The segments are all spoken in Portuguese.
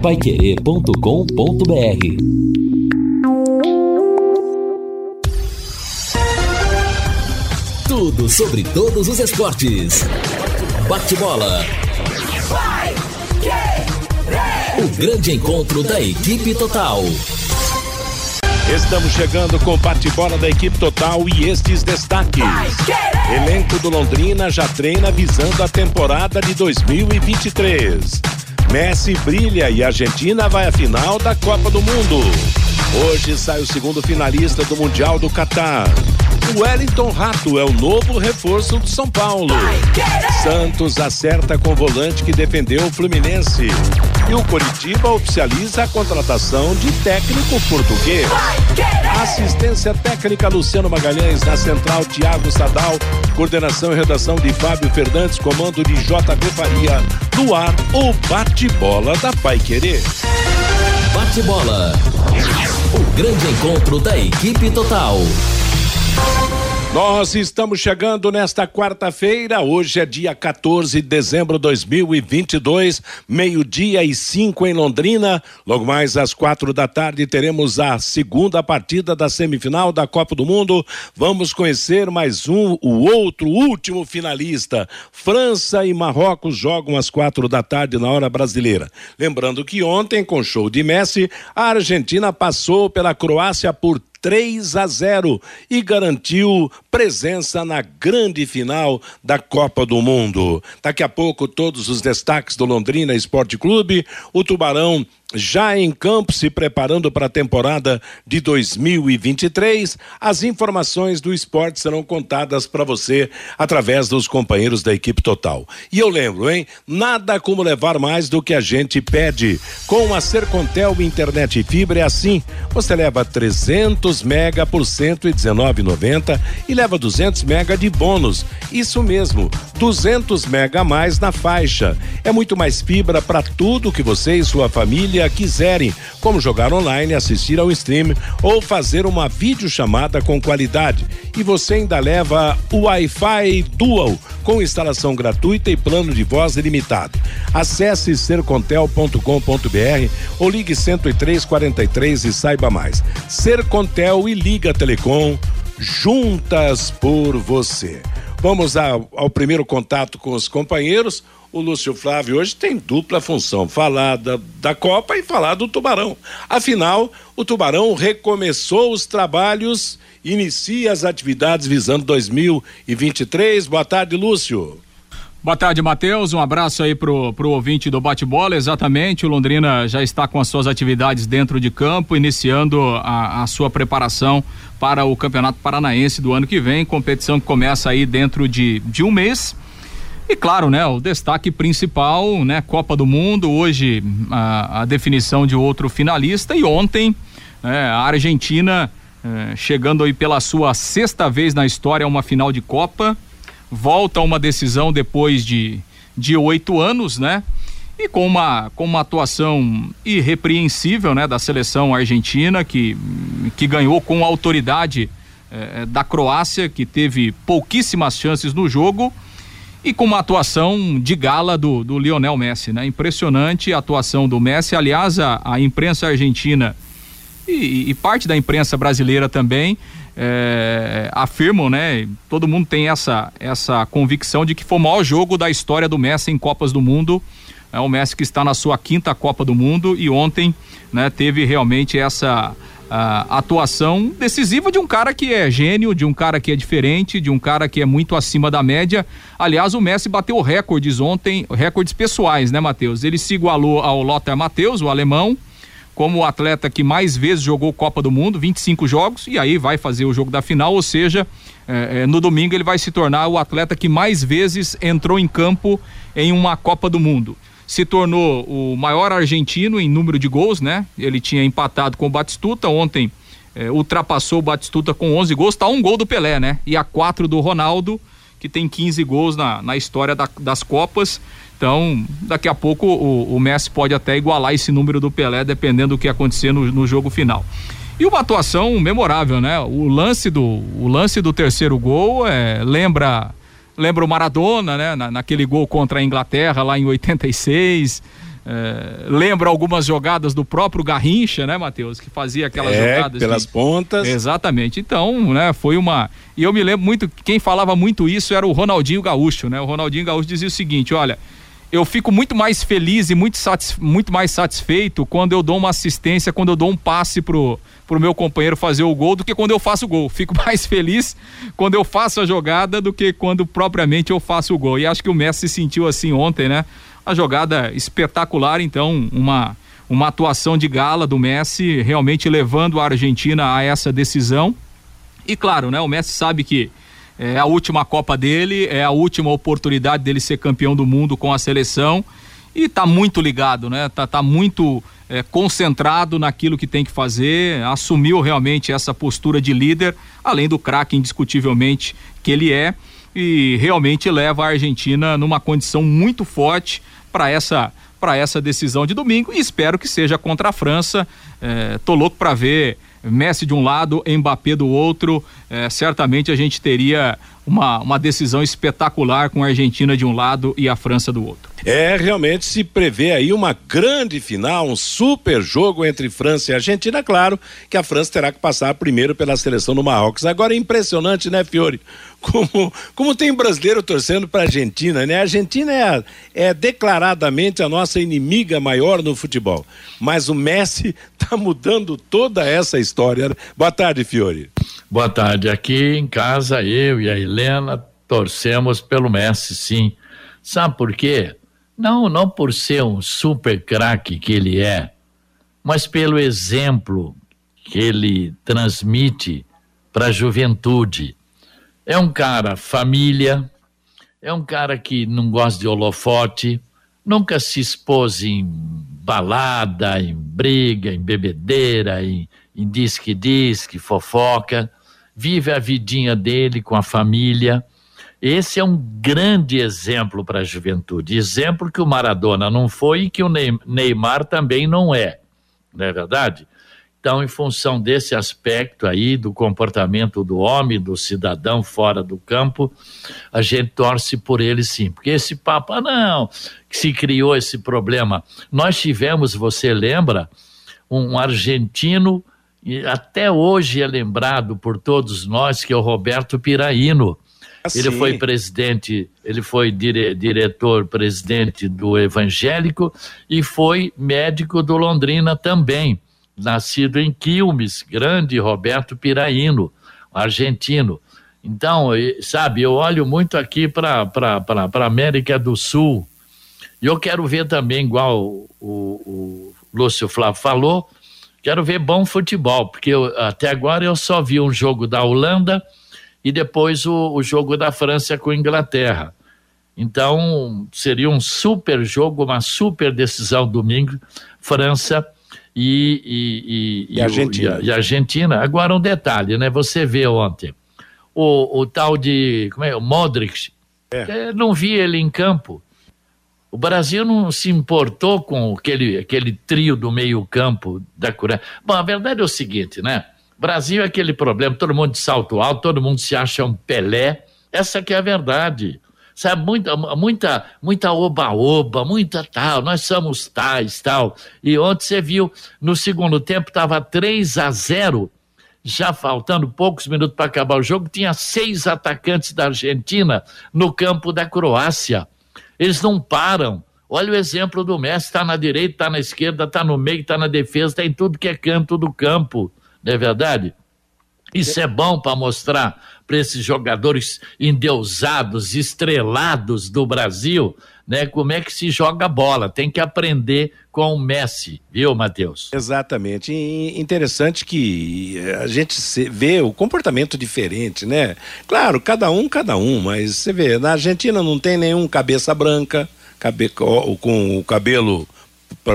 paiquerê.com.br Tudo sobre todos os esportes. Bate-bola. O grande encontro da equipe total. Estamos chegando com bate-bola da equipe total e estes destaques. Elenco do Londrina já treina visando a temporada de 2023. Messi brilha e a Argentina vai à final da Copa do Mundo. Hoje sai o segundo finalista do Mundial do Catar. O Wellington Rato é o novo reforço do São Paulo. Santos acerta com o volante que defendeu o Fluminense. E o Coritiba oficializa a contratação de técnico português. Assistência técnica Luciano Magalhães, na central Tiago Sadal, coordenação e redação de Fábio Fernandes, comando de JB Faria. No ar, o bate-bola da Pai Querer. Bate-bola. O grande encontro da equipe total. Nós estamos chegando nesta quarta-feira, hoje é dia 14 de dezembro de 2022, meio-dia e cinco em Londrina. Logo mais às quatro da tarde teremos a segunda partida da semifinal da Copa do Mundo. Vamos conhecer mais um, o outro, último finalista. França e Marrocos jogam às quatro da tarde na hora brasileira. Lembrando que ontem, com show de Messi, a Argentina passou pela Croácia por 3 a 0 e garantiu presença na grande final da Copa do Mundo. Daqui a pouco, todos os destaques do Londrina Esporte Clube. O Tubarão já em campo, se preparando para a temporada de 2023. As informações do esporte serão contadas para você através dos companheiros da equipe total. E eu lembro, hein? Nada como levar mais do que a gente pede. Com a Sercontel Internet e Fibra é assim. Você leva 300 mega por 119,90 e leva 200 mega de bônus. Isso mesmo, 200 mega a mais na faixa. É muito mais fibra para tudo que você e sua família quiserem, como jogar online, assistir ao stream ou fazer uma videochamada com qualidade. E você ainda leva o Wi-Fi Dual com instalação gratuita e plano de voz ilimitado. Acesse sercontel.com.br ou ligue 10343 e saiba mais. Sercontel e Liga Telecom juntas por você. Vamos ao, ao primeiro contato com os companheiros o Lúcio Flávio hoje tem dupla função: falar da, da Copa e falar do Tubarão. Afinal, o Tubarão recomeçou os trabalhos, inicia as atividades visando 2023. Boa tarde, Lúcio. Boa tarde, Matheus. Um abraço aí pro, pro ouvinte do bate-bola. Exatamente, o Londrina já está com as suas atividades dentro de campo, iniciando a, a sua preparação para o Campeonato Paranaense do ano que vem, competição que começa aí dentro de, de um mês. E claro, né, o destaque principal, né, Copa do Mundo, hoje a, a definição de outro finalista e ontem é, a Argentina é, chegando aí pela sua sexta vez na história a uma final de Copa, volta a uma decisão depois de de oito anos, né? E com uma, com uma atuação irrepreensível, né, da seleção argentina que, que ganhou com autoridade é, da Croácia, que teve pouquíssimas chances no jogo e com uma atuação de gala do, do Lionel Messi, né? Impressionante a atuação do Messi. Aliás, a, a imprensa argentina e, e, parte da imprensa brasileira também é, afirmam, né? Todo mundo tem essa, essa convicção de que foi o maior jogo da história do Messi em Copas do Mundo. É o Messi que está na sua quinta Copa do Mundo e ontem, né? Teve realmente essa a atuação decisiva de um cara que é gênio, de um cara que é diferente, de um cara que é muito acima da média. Aliás, o Messi bateu recordes ontem, recordes pessoais, né, Matheus? Ele se igualou ao Lothar Matheus, o alemão, como o atleta que mais vezes jogou Copa do Mundo, 25 jogos, e aí vai fazer o jogo da final, ou seja, é, no domingo ele vai se tornar o atleta que mais vezes entrou em campo em uma Copa do Mundo se tornou o maior argentino em número de gols, né? Ele tinha empatado com o Batistuta, ontem eh, ultrapassou o Batistuta com 11 gols, tá um gol do Pelé, né? E a quatro do Ronaldo, que tem 15 gols na, na história da, das Copas. Então, daqui a pouco o, o, Messi pode até igualar esse número do Pelé, dependendo do que acontecer no, no jogo final. E uma atuação memorável, né? O lance do, o lance do terceiro gol é, lembra lembra o Maradona, né? Na, naquele gol contra a Inglaterra lá em 86. é, lembra algumas jogadas do próprio Garrincha, né, Matheus? Que fazia aquelas é, jogadas. Pelas de... pontas. Exatamente. Então, né, foi uma. E eu me lembro muito, quem falava muito isso era o Ronaldinho Gaúcho, né? O Ronaldinho Gaúcho dizia o seguinte: olha, eu fico muito mais feliz e muito, muito mais satisfeito quando eu dou uma assistência, quando eu dou um passe pro, pro meu companheiro fazer o gol do que quando eu faço o gol. Fico mais feliz quando eu faço a jogada do que quando propriamente eu faço o gol. E acho que o Messi se sentiu assim ontem, né? a jogada espetacular, então, uma, uma atuação de gala do Messi, realmente levando a Argentina a essa decisão. E claro, né, o Messi sabe que é a última Copa dele, é a última oportunidade dele ser campeão do mundo com a seleção e tá muito ligado, né? Tá, tá muito é, concentrado naquilo que tem que fazer, assumiu realmente essa postura de líder, além do craque indiscutivelmente que ele é e realmente leva a Argentina numa condição muito forte para essa para essa decisão de domingo e espero que seja contra a França. É, tô louco para ver Messi de um lado, Mbappé do outro. É, certamente a gente teria uma, uma decisão espetacular com a Argentina de um lado e a França do outro. É, realmente se prevê aí uma grande final, um super jogo entre França e Argentina. Claro que a França terá que passar primeiro pela seleção do Marrocos. Agora é impressionante, né, Fiore? Como, como tem brasileiro torcendo para a Argentina, né? A Argentina é, é declaradamente a nossa inimiga maior no futebol. Mas o Messi está mudando toda essa história. Boa tarde, Fiore. Boa tarde. Aqui em casa, eu e a Helena torcemos pelo Messi, sim. Sabe por quê? Não, não por ser um super craque que ele é, mas pelo exemplo que ele transmite para a juventude. É um cara família, é um cara que não gosta de holofote, nunca se expôs em balada, em briga, em bebedeira, em, em disque-disque, fofoca, vive a vidinha dele com a família esse é um grande exemplo para a juventude. Exemplo que o Maradona não foi e que o Neymar também não é. Não é verdade? Então, em função desse aspecto aí do comportamento do homem, do cidadão fora do campo, a gente torce por ele sim. Porque esse papo, ah, não, que se criou esse problema. Nós tivemos, você lembra, um argentino, e até hoje é lembrado por todos nós, que é o Roberto Piraíno ele foi presidente, ele foi dire, diretor presidente do Evangélico e foi médico do Londrina também. Nascido em Quilmes, grande Roberto Piraíno, argentino. Então, sabe, eu olho muito aqui para a América do Sul. E eu quero ver também, igual o, o, Lúcio Flávio falou, quero ver bom futebol, porque eu, até agora eu só vi um jogo da Holanda e depois o, o jogo da França com a Inglaterra. Então, seria um super jogo, uma super decisão domingo, França e, e, e, e Argentina. E, Argentina. Agora, um detalhe, né? Você vê ontem, o, o tal de, como é, o Modric, é. não vi ele em campo. O Brasil não se importou com aquele, aquele trio do meio campo da Coreia. Bom, a verdade é o seguinte, né? Brasil é aquele problema, todo mundo de salto alto, todo mundo se acha um Pelé. Essa que é a verdade. Sabe, muita, muita, muita oba-oba, muita tal, nós somos tais, tal. E ontem você viu, no segundo tempo estava 3 a 0 já faltando poucos minutos para acabar o jogo, tinha seis atacantes da Argentina no campo da Croácia. Eles não param. Olha o exemplo do Messi, está na direita, está na esquerda, está no meio, está na defesa, está em tudo que é canto do campo não é verdade? Isso é bom para mostrar para esses jogadores endeusados, estrelados do Brasil, né, como é que se joga bola. Tem que aprender com o Messi, viu, Matheus? Exatamente. E interessante que a gente vê o comportamento diferente, né? Claro, cada um, cada um, mas você vê, na Argentina não tem nenhum cabeça branca, cabe, com o cabelo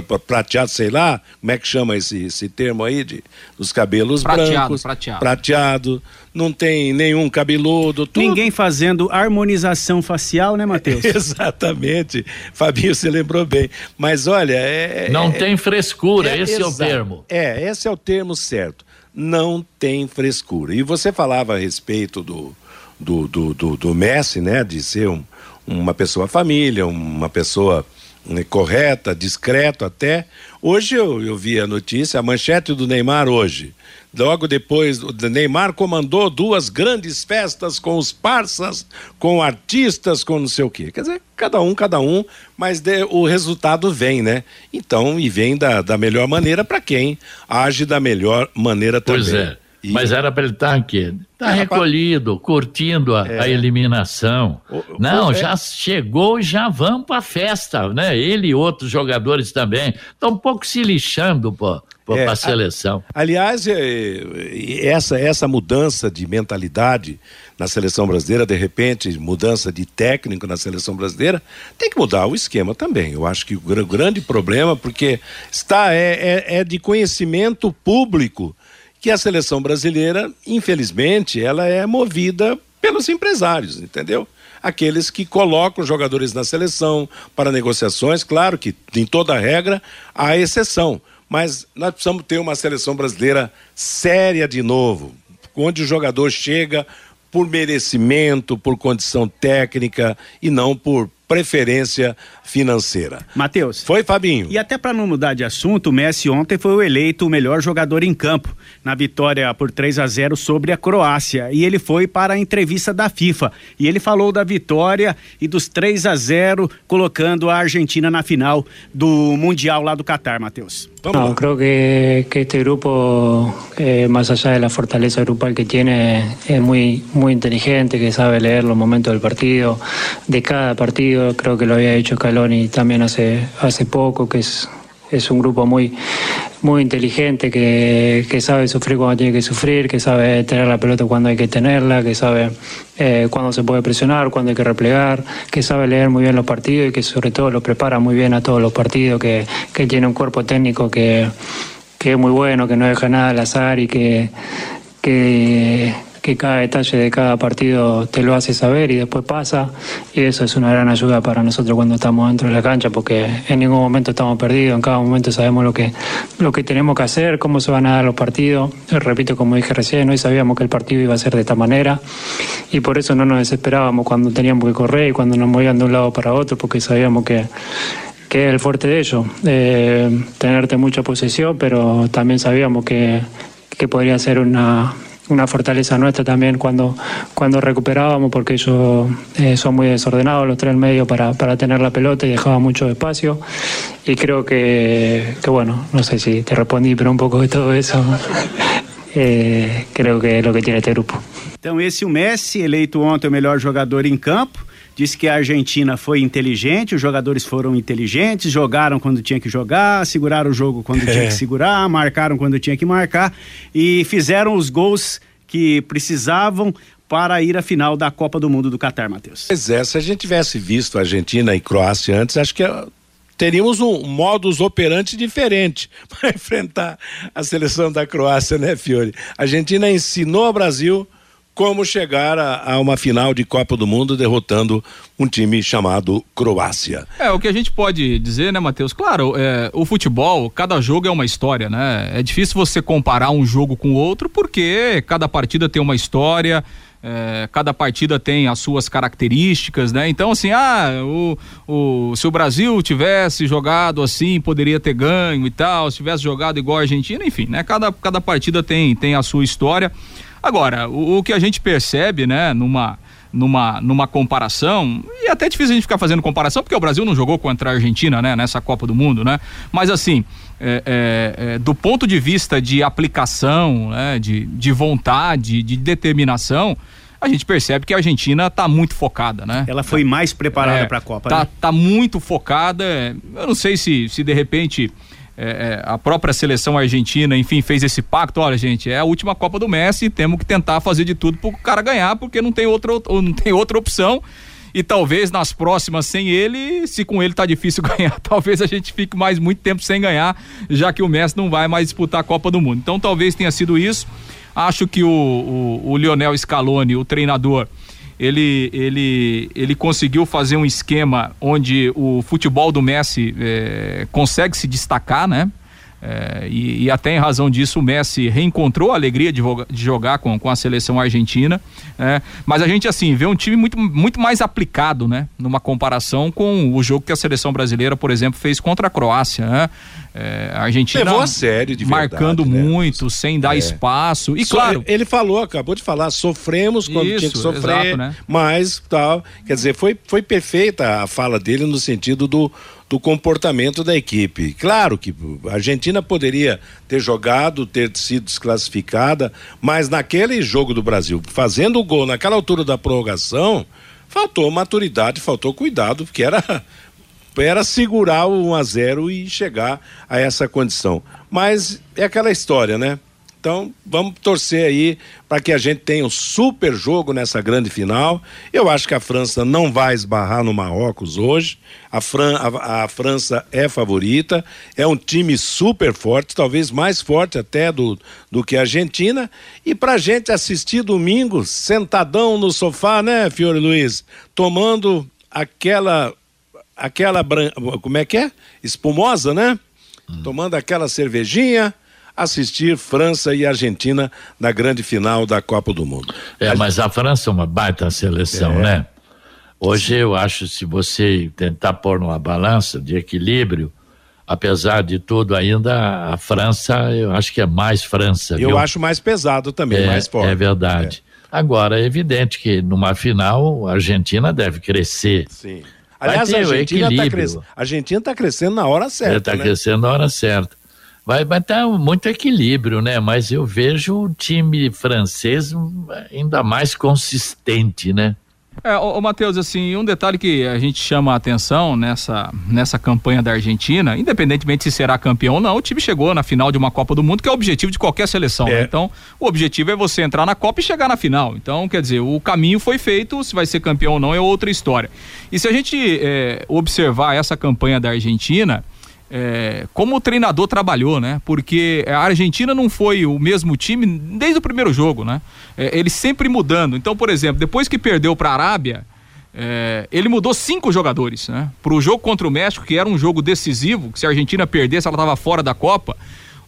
prateado, sei lá, como é que chama esse, esse termo aí, de, dos cabelos prateado, brancos. Prateado. Prateado. Não tem nenhum cabeludo. Tudo. Ninguém fazendo harmonização facial, né, Matheus? Exatamente. Fabinho, você lembrou bem. Mas olha. É, Não é, tem frescura, é, esse é o termo. É, esse é o termo certo. Não tem frescura. E você falava a respeito do, do, do, do, do Messi, né, de ser um, uma pessoa família, uma pessoa correta, discreto até. Hoje eu, eu vi a notícia, a manchete do Neymar hoje. Logo depois, o Neymar comandou duas grandes festas com os parças, com artistas, com não sei o quê. Quer dizer, cada um, cada um, mas de, o resultado vem, né? Então, e vem da, da melhor maneira para quem age da melhor maneira também. Pois é. E... Mas era para ele estar tá aqui. Está é, recolhido, curtindo a, é. a eliminação. O, Não, é. já chegou e já vamos para a festa, né? Ele e outros jogadores também. Estão um pouco se lixando, pô. É, para a seleção. aliás, é, essa, essa mudança de mentalidade na seleção brasileira, de repente, mudança de técnico na seleção brasileira, tem que mudar o esquema também. Eu acho que o grande problema, porque está é, é, é de conhecimento público que a seleção brasileira, infelizmente, ela é movida pelos empresários, entendeu? Aqueles que colocam jogadores na seleção para negociações, claro que em toda regra há exceção, mas nós precisamos ter uma seleção brasileira séria de novo, onde o jogador chega por merecimento, por condição técnica e não por preferência financeira. Matheus. Foi, Fabinho. E até para não mudar de assunto, o Messi ontem foi o eleito o melhor jogador em campo na vitória por 3 a 0 sobre a Croácia. E ele foi para a entrevista da FIFA. E ele falou da vitória e dos 3 a 0 colocando a Argentina na final do Mundial lá do Catar, Matheus. No, creo que, que este grupo, eh, más allá de la fortaleza grupal que tiene, es muy, muy inteligente, que sabe leer los momentos del partido, de cada partido. Creo que lo había hecho Caloni también hace, hace poco, que es, es un grupo muy, muy inteligente, que, que, sabe sufrir cuando tiene que sufrir, que sabe tener la pelota cuando hay que tenerla, que sabe eh, cuándo se puede presionar, cuándo hay que replegar, que sabe leer muy bien los partidos y que sobre todo lo prepara muy bien a todos los partidos, que, que tiene un cuerpo técnico que, que es muy bueno, que no deja nada al azar y que, que que cada detalle de cada partido te lo hace saber y después pasa. Y eso es una gran ayuda para nosotros cuando estamos dentro de la cancha, porque en ningún momento estamos perdidos, en cada momento sabemos lo que, lo que tenemos que hacer, cómo se van a dar los partidos. Repito, como dije recién, hoy sabíamos que el partido iba a ser de esta manera y por eso no nos desesperábamos cuando teníamos que correr y cuando nos movían de un lado para otro, porque sabíamos que que es el fuerte de ellos, tenerte mucha posesión, pero también sabíamos que, que podría ser una, una fortaleza nuestra también cuando, cuando recuperábamos, porque ellos eh, son muy desordenados los tres medios para, para tener la pelota y dejaba mucho espacio. Y creo que, que, bueno, no sé si te respondí, pero un poco de todo eso eh, creo que es lo que tiene este grupo. Então, esse o Messi, eleito ontem o melhor jogador em campo. Disse que a Argentina foi inteligente, os jogadores foram inteligentes, jogaram quando tinha que jogar, seguraram o jogo quando tinha que segurar, marcaram quando tinha que marcar e fizeram os gols que precisavam para ir à final da Copa do Mundo do Catar, Matheus. Pois é, se a gente tivesse visto Argentina e Croácia antes, acho que teríamos um modus operandi diferente para enfrentar a seleção da Croácia, né, Fiore? A Argentina ensinou ao Brasil como chegar a, a, uma final de Copa do Mundo derrotando um time chamado Croácia. É, o que a gente pode dizer, né, Matheus? Claro, é, o futebol, cada jogo é uma história, né? É difícil você comparar um jogo com o outro porque cada partida tem uma história. É, cada partida tem as suas características, né? Então, assim, ah, o, o, se o Brasil tivesse jogado assim, poderia ter ganho e tal, se tivesse jogado igual a Argentina, enfim, né? Cada, cada partida tem, tem a sua história. Agora, o, o que a gente percebe, né, numa numa, numa comparação, e é até difícil a gente ficar fazendo comparação, porque o Brasil não jogou contra a Argentina, né, nessa Copa do Mundo, né? Mas assim, é, é, é, do ponto de vista de aplicação, né, de, de vontade, de determinação, a gente percebe que a Argentina está muito focada, né? Ela foi mais preparada é, para a Copa, tá, né? Tá muito focada. Eu não sei se, se de repente é, é, a própria seleção argentina, enfim, fez esse pacto. Olha, gente, é a última Copa do Messi, temos que tentar fazer de tudo para o cara ganhar, porque não tem outra, não tem outra opção. E talvez nas próximas sem ele, se com ele tá difícil ganhar, talvez a gente fique mais muito tempo sem ganhar, já que o Messi não vai mais disputar a Copa do Mundo. Então talvez tenha sido isso. Acho que o, o, o Lionel Scaloni, o treinador, ele, ele, ele conseguiu fazer um esquema onde o futebol do Messi é, consegue se destacar, né? É, e, e, até em razão disso o Messi reencontrou a alegria de, de jogar com, com a seleção argentina. É, mas a gente assim vê um time muito, muito mais aplicado, né? Numa comparação com o jogo que a seleção brasileira, por exemplo, fez contra a Croácia. Né? É, a Argentina levou a sério, de verdade, marcando né? muito, sem dar é. espaço. E so, claro, ele falou, acabou de falar, sofremos quando Isso, tinha que sofrer, exato, né? mas tal. Quer dizer, foi, foi perfeita a fala dele no sentido do do comportamento da equipe. Claro que a Argentina poderia ter jogado, ter sido desclassificada, mas naquele jogo do Brasil, fazendo o gol naquela altura da prorrogação, faltou maturidade, faltou cuidado, porque era era segurar o 1 a 0 e chegar a essa condição. Mas é aquela história, né? Então, vamos torcer aí para que a gente tenha um super jogo nessa grande final. Eu acho que a França não vai esbarrar no Marrocos hoje. A, Fran a, a França é favorita, é um time super forte, talvez mais forte até do, do que a Argentina. E para a gente assistir domingo, sentadão no sofá, né, Fiore Luiz? Tomando aquela. Aquela. Como é que é? Espumosa, né? Hum. Tomando aquela cervejinha assistir França e Argentina na grande final da Copa do Mundo. É, mas a França é uma baita seleção, é. né? Hoje eu acho, se você tentar pôr numa balança de equilíbrio, apesar de tudo ainda, a França, eu acho que é mais França. Eu viu? acho mais pesado também, é, mais forte. É verdade. É. Agora, é evidente que numa final a Argentina deve crescer. Sim. Aliás, a Argentina está cres... tá crescendo na hora certa. Está né? crescendo na hora certa vai estar muito equilíbrio, né? Mas eu vejo o time francês ainda mais consistente, né? É, ô, ô Matheus, assim, um detalhe que a gente chama a atenção nessa, nessa campanha da Argentina, independentemente se será campeão ou não, o time chegou na final de uma Copa do Mundo, que é o objetivo de qualquer seleção. Né? É. Né? Então, o objetivo é você entrar na Copa e chegar na final. Então, quer dizer, o caminho foi feito, se vai ser campeão ou não é outra história. E se a gente é, observar essa campanha da Argentina, é, como o treinador trabalhou, né? Porque a Argentina não foi o mesmo time desde o primeiro jogo, né? É, ele sempre mudando. Então, por exemplo, depois que perdeu para a Arábia, é, ele mudou cinco jogadores, né? Para o jogo contra o México, que era um jogo decisivo, que se a Argentina perdesse, ela estava fora da Copa.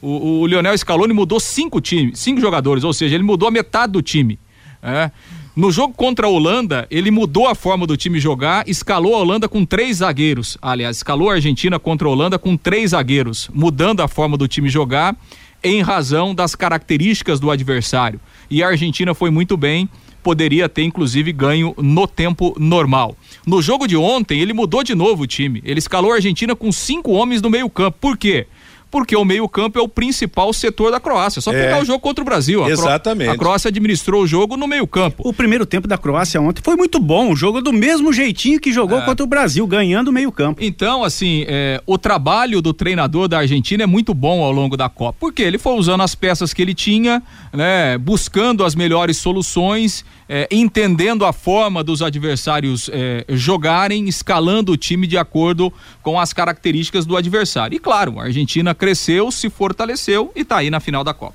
O, o Lionel Scaloni mudou cinco times, cinco jogadores, ou seja, ele mudou a metade do time. É. No jogo contra a Holanda, ele mudou a forma do time jogar, escalou a Holanda com três zagueiros. Aliás, escalou a Argentina contra a Holanda com três zagueiros, mudando a forma do time jogar em razão das características do adversário. E a Argentina foi muito bem, poderia ter inclusive ganho no tempo normal. No jogo de ontem, ele mudou de novo o time. Ele escalou a Argentina com cinco homens no meio-campo. Por quê? Porque o meio-campo é o principal setor da Croácia. Só pegar é. o jogo contra o Brasil. A Exatamente. a Croácia administrou o jogo no meio-campo. O primeiro tempo da Croácia ontem foi muito bom. O jogo do mesmo jeitinho que jogou é. contra o Brasil, ganhando o meio-campo. Então, assim, é, o trabalho do treinador da Argentina é muito bom ao longo da Copa. Porque ele foi usando as peças que ele tinha, né, buscando as melhores soluções é, entendendo a forma dos adversários é, jogarem, escalando o time de acordo com as características do adversário. E claro, a Argentina cresceu, se fortaleceu e está aí na final da Copa.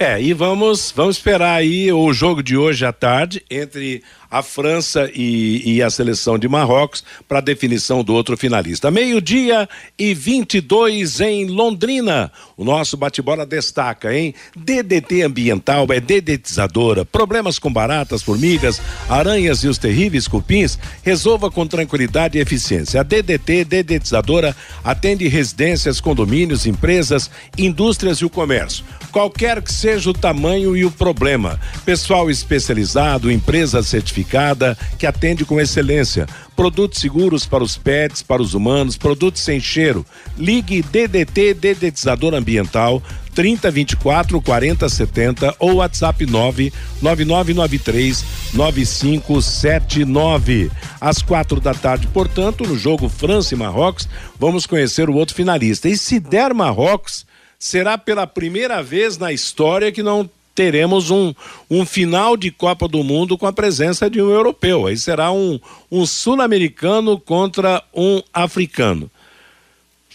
É, e vamos, vamos esperar aí o jogo de hoje à tarde entre a França e, e a seleção de Marrocos para definição do outro finalista. Meio-dia e 22 em Londrina. O nosso bate-bola destaca, hein? DDT ambiental é dedetizadora. Problemas com baratas, formigas, aranhas e os terríveis cupins, resolva com tranquilidade e eficiência. A DDT dedetizadora atende residências, condomínios, empresas, indústrias e o comércio. Qualquer que seja o tamanho e o problema. Pessoal especializado, empresas certificadas certificada que atende com excelência. Produtos seguros para os pets, para os humanos, produtos sem cheiro. Ligue DDT Dedetizador Ambiental 3024 4070 ou WhatsApp 99993 9579. Às quatro da tarde, portanto, no jogo França e Marrocos, vamos conhecer o outro finalista. E se der Marrocos, será pela primeira vez na história que não teremos um, um final de Copa do Mundo com a presença de um europeu. Aí será um, um sul-americano contra um africano.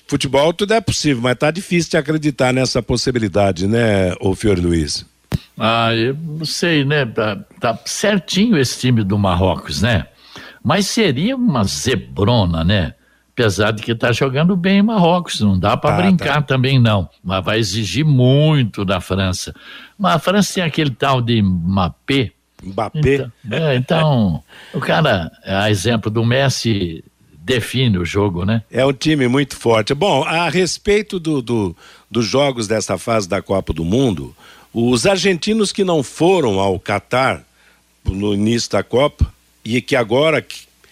Futebol tudo é possível, mas tá difícil de acreditar nessa possibilidade, né, o Fiore Luiz? Ah, eu não sei, né? Tá, tá certinho esse time do Marrocos, né? Mas seria uma zebrona, né? Apesar de que está jogando bem em Marrocos, não dá para tá, brincar tá. também não, mas vai exigir muito da França. Mas a França tem aquele tal de Mbappé. Mbappé. Então, é, então o cara, a exemplo do Messi, define o jogo, né? É um time muito forte. Bom, a respeito do, do, dos jogos dessa fase da Copa do Mundo, os argentinos que não foram ao Catar no início da Copa e que agora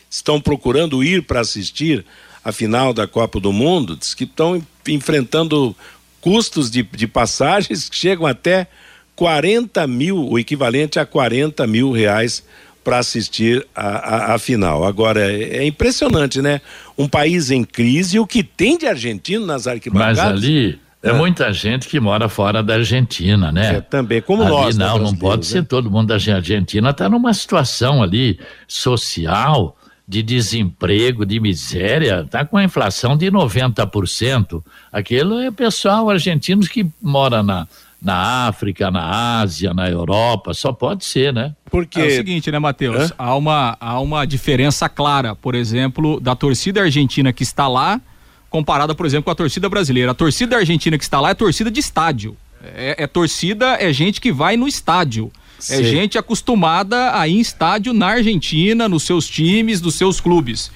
estão procurando ir para assistir a final da Copa do Mundo, diz que estão enfrentando custos de, de passagens que chegam até 40 mil, o equivalente a 40 mil reais para assistir a, a, a, final. Agora, é, é, impressionante, né? Um país em crise, o que tem de argentino nas arquibancadas... Mas ali... É, é muita gente que mora fora da Argentina, né? É, também, como ali, nós. Não, não pode né? ser todo mundo da Argentina. Está numa situação ali social de desemprego, de miséria, está com a inflação de 90%. Aquilo é pessoal argentinos que mora na, na África, na Ásia, na Europa, só pode ser, né? Porque é o seguinte, né, Matheus? Há uma, há uma diferença clara, por exemplo, da torcida argentina que está lá, comparada, por exemplo, com a torcida brasileira. A torcida argentina que está lá é torcida de estádio. É, é torcida, é gente que vai no estádio. É Sim. gente acostumada a ir em estádio na Argentina, nos seus times, nos seus clubes.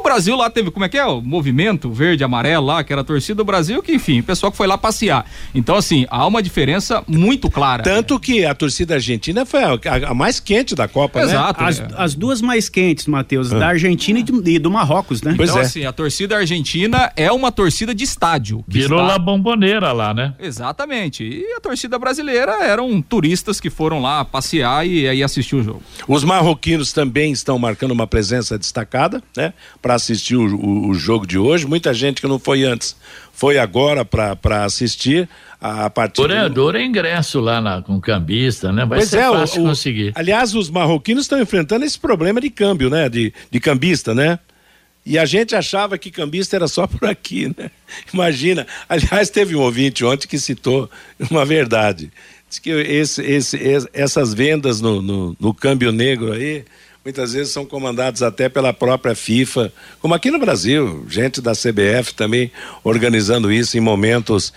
O Brasil lá teve, como é que é? O movimento verde amarelo lá, que era a torcida do Brasil, que enfim, o pessoal que foi lá passear. Então, assim, há uma diferença muito clara. Tanto né? que a torcida argentina foi a, a, a, mais quente da Copa, Exato, né? As, é. as duas mais quentes, Matheus, ah. da Argentina e do, e do, Marrocos, né? Pois então, é. assim, a torcida argentina é uma torcida de estádio. Virou está... lá bomboneira lá, né? Exatamente. E a torcida brasileira eram turistas que foram lá passear e aí assistir o jogo. Os marroquinos também estão marcando uma presença destacada, né? Para assistir o, o, o, jogo de hoje. Muita gente que não foi antes foi agora para assistir a, a partir. Dor é, ingresso lá na, com cambista, né? Vai pois ser é, fácil o, conseguir. Aliás, os marroquinos estão enfrentando esse problema de câmbio, né? De, de cambista, né? E a gente achava que cambista era só por aqui, né? Imagina. Aliás, teve um ouvinte ontem que citou uma verdade. Diz que esse, esse, essas vendas no, no, no câmbio negro aí muitas vezes são comandados até pela própria FIFA, como aqui no Brasil, gente da CBF também organizando isso em momentos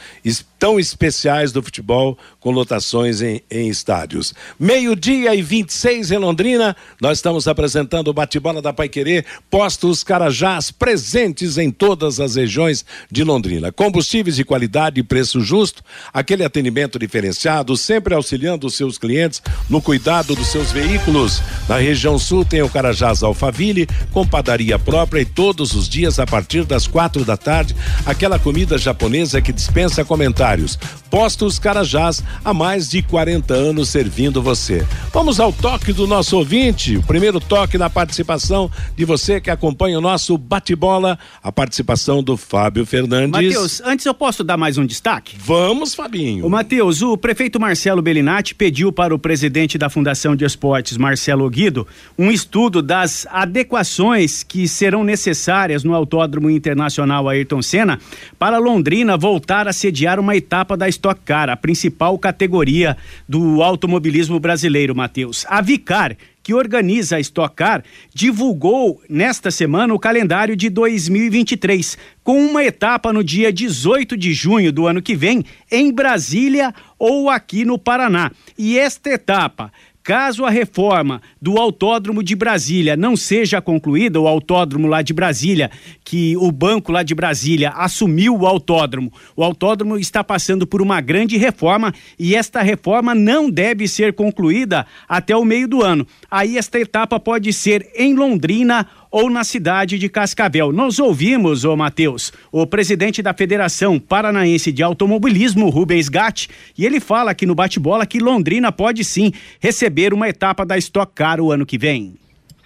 tão especiais do futebol com lotações em, em estádios. Meio-dia e 26 em Londrina, nós estamos apresentando o bate-bola da Paiquerê, postos Carajás presentes em todas as regiões de Londrina. Combustíveis de qualidade e preço justo, aquele atendimento diferenciado, sempre auxiliando os seus clientes no cuidado dos seus veículos. Na região sul tem o Carajás Alfaville, com padaria própria e todos os dias a partir das quatro da tarde, aquela comida japonesa que dispensa comentários Postos Carajás, há mais de 40 anos servindo você. Vamos ao toque do nosso ouvinte. O primeiro toque na participação de você que acompanha o nosso bate-bola, a participação do Fábio Fernandes. Matheus, antes eu posso dar mais um destaque? Vamos, Fabinho. O Matheus, o prefeito Marcelo Bellinati pediu para o presidente da Fundação de Esportes, Marcelo Guido, um estudo das adequações que serão necessárias no Autódromo Internacional Ayrton Senna para Londrina voltar a sediar uma etapa da Stock Car, a principal categoria do automobilismo brasileiro, Matheus. A Vicar, que organiza a Stock Car, divulgou nesta semana o calendário de 2023, com uma etapa no dia 18 de junho do ano que vem, em Brasília ou aqui no Paraná. E esta etapa Caso a reforma do Autódromo de Brasília não seja concluída, o autódromo lá de Brasília, que o banco lá de Brasília assumiu o autódromo, o autódromo está passando por uma grande reforma e esta reforma não deve ser concluída até o meio do ano. Aí esta etapa pode ser em Londrina ou na cidade de Cascavel. Nós ouvimos, ô Matheus, o presidente da Federação Paranaense de Automobilismo, Rubens Gatti, e ele fala aqui no bate-bola que Londrina pode sim receber uma etapa da Stock Car o ano que vem.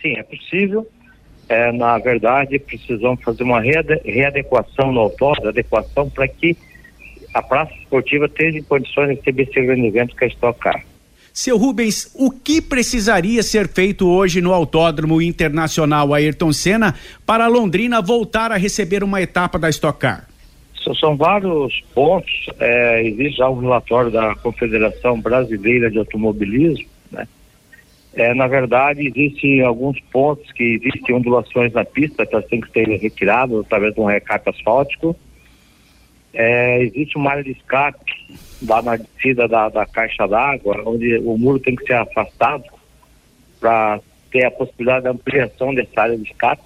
Sim, é possível. É, na verdade, precisamos fazer uma readequação no autódromo, adequação para que a praça esportiva tenha condições de receber esse grande evento que é a Stock Car. Seu Rubens, o que precisaria ser feito hoje no Autódromo Internacional Ayrton Senna para Londrina voltar a receber uma etapa da Stock Car? São vários pontos. É, existe já um relatório da Confederação Brasileira de Automobilismo, né? É, na verdade, existem alguns pontos que existem ondulações na pista que elas têm que ser retiradas através de um recape asfáltico. É, existe uma área de escape lá na descida da, da caixa d'água, onde o muro tem que ser afastado para ter a possibilidade de ampliação dessa área de escape.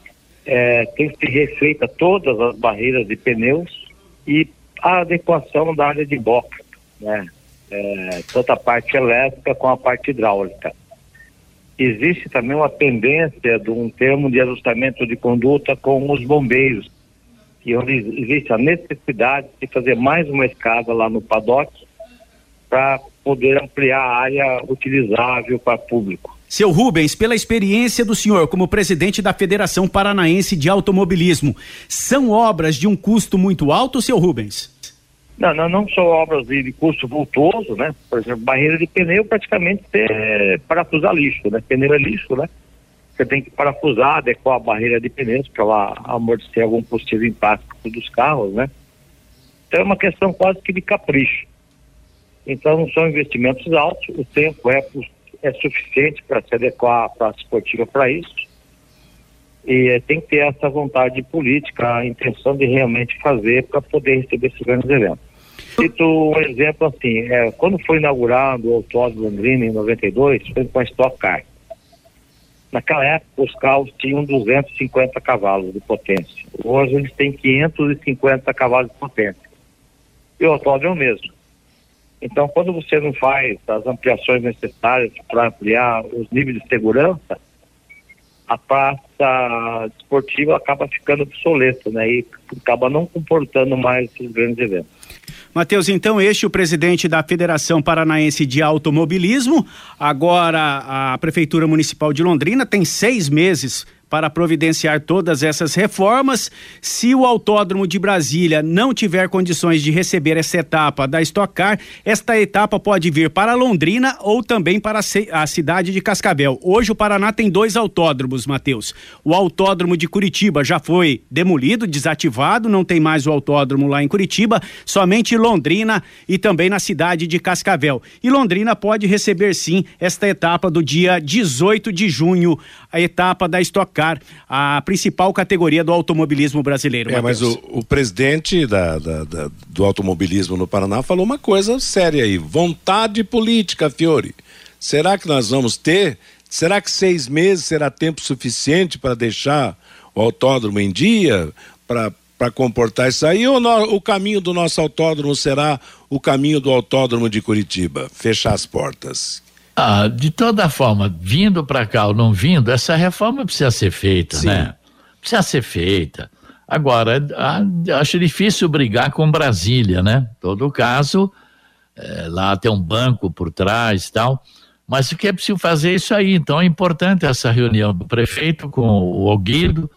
É, tem que ser refeita todas as barreiras de pneus e a adequação da área de boca, né? É, tanto a parte elétrica como a parte hidráulica. Existe também uma pendência de um termo de ajustamento de conduta com os bombeiros, e onde existe a necessidade de fazer mais uma escada lá no paddock para poder ampliar a área utilizável para público. Seu Rubens, pela experiência do senhor como presidente da Federação Paranaense de Automobilismo, são obras de um custo muito alto, seu Rubens? Não, não, não são obras de, de custo vultuoso, né? Por exemplo, barreira de pneu praticamente é parafusar lixo, né? Pneu é lixo, né? Você tem que parafusar, adequar a barreira de pneus para ela amortecer algum possível impacto dos carros, né? Então é uma questão quase que de capricho. Então não são investimentos altos, o tempo é, é suficiente para se adequar para a esportiva para isso. E é, tem que ter essa vontade política, a intenção de realmente fazer para poder receber esses grandes eventos. Cito um exemplo assim, é, quando foi inaugurado o Autódromo Londrina em 92, foi com a Stock Car. Naquela época os carros tinham 250 cavalos de potência. Hoje eles têm 550 cavalos de potência. E o autódromo é o mesmo. Então, quando você não faz as ampliações necessárias para ampliar os níveis de segurança, a praça esportiva acaba ficando obsoleta, né? E acaba não comportando mais esses grandes eventos. Matheus, então este é o presidente da Federação Paranaense de Automobilismo. Agora a Prefeitura Municipal de Londrina tem seis meses para providenciar todas essas reformas. Se o Autódromo de Brasília não tiver condições de receber essa etapa da Stock Car, esta etapa pode vir para Londrina ou também para a cidade de Cascavel. Hoje o Paraná tem dois autódromos, Matheus. O Autódromo de Curitiba já foi demolido, desativado, não tem mais o autódromo lá em Curitiba, somente Londrina e também na cidade de Cascavel. E Londrina pode receber sim esta etapa do dia 18 de junho, a etapa da Stock Car a principal categoria do automobilismo brasileiro. É, mas o, o presidente da, da, da, do automobilismo no Paraná falou uma coisa séria aí: vontade política, Fiore. Será que nós vamos ter? Será que seis meses será tempo suficiente para deixar o autódromo em dia? Para comportar isso aí, ou no, o caminho do nosso autódromo será o caminho do autódromo de Curitiba? Fechar as portas. Ah, de toda forma, vindo para cá ou não vindo, essa reforma precisa ser feita, Sim. né? Precisa ser feita. Agora, acho difícil brigar com Brasília, né? Todo caso, é, lá tem um banco por trás e tal. Mas o que é preciso fazer isso aí? Então é importante essa reunião do prefeito com o Oguido,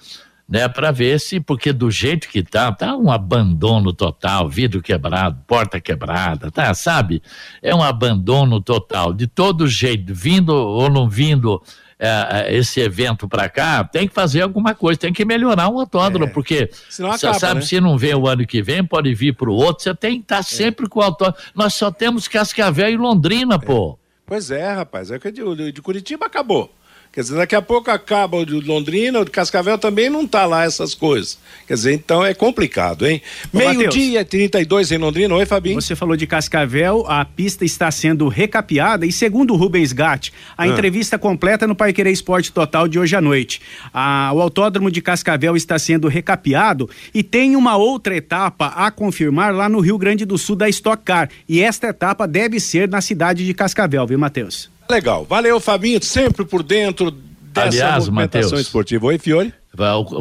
né, para ver se, porque do jeito que tá, tá um abandono total, vidro quebrado, porta quebrada, tá, sabe? É um abandono total, de todo jeito, vindo ou não vindo é, é esse evento para cá, tem que fazer alguma coisa, tem que melhorar o autódromo, é. porque você sabe, né? se não vem o ano que vem, pode vir para o outro, você tem que estar tá é. sempre com o autódromo. Nós só temos Cascavel e Londrina, pô. Pois é, rapaz, é que de, de Curitiba acabou. Quer dizer, daqui a pouco acaba o de Londrina, o de Cascavel também não está lá essas coisas. Quer dizer, então é complicado, hein? Meio-dia 32 em Londrina. Oi, Fabinho. Você falou de Cascavel, a pista está sendo recapeada e segundo o Rubens Gatti, a ah. entrevista completa no Pai Querer Esporte Total de hoje à noite. A, o autódromo de Cascavel está sendo recapeado e tem uma outra etapa a confirmar lá no Rio Grande do Sul da Stock Car. E esta etapa deve ser na cidade de Cascavel, viu, Matheus? Legal. Valeu, Fabinho, sempre por dentro dessa Aliás, movimentação Mateus, esportiva. Oi, Fiore?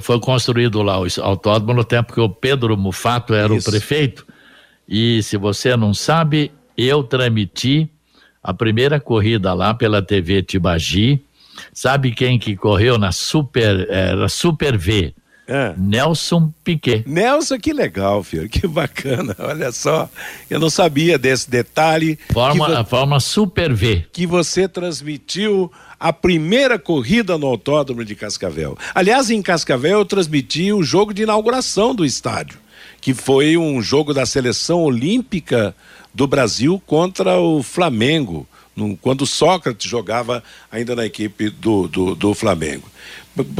Foi construído lá o autódromo no tempo que o Pedro Mufato era Isso. o prefeito. E se você não sabe, eu transmiti a primeira corrida lá pela TV Tibagi. Sabe quem que correu na Super, era Super V? É. Nelson Piquet. Nelson, que legal, filho, que bacana. Olha só, eu não sabia desse detalhe. Forma, a forma Super V. Que você transmitiu a primeira corrida no Autódromo de Cascavel. Aliás, em Cascavel eu transmiti o jogo de inauguração do estádio, que foi um jogo da seleção olímpica do Brasil contra o Flamengo quando Sócrates jogava ainda na equipe do, do, do Flamengo.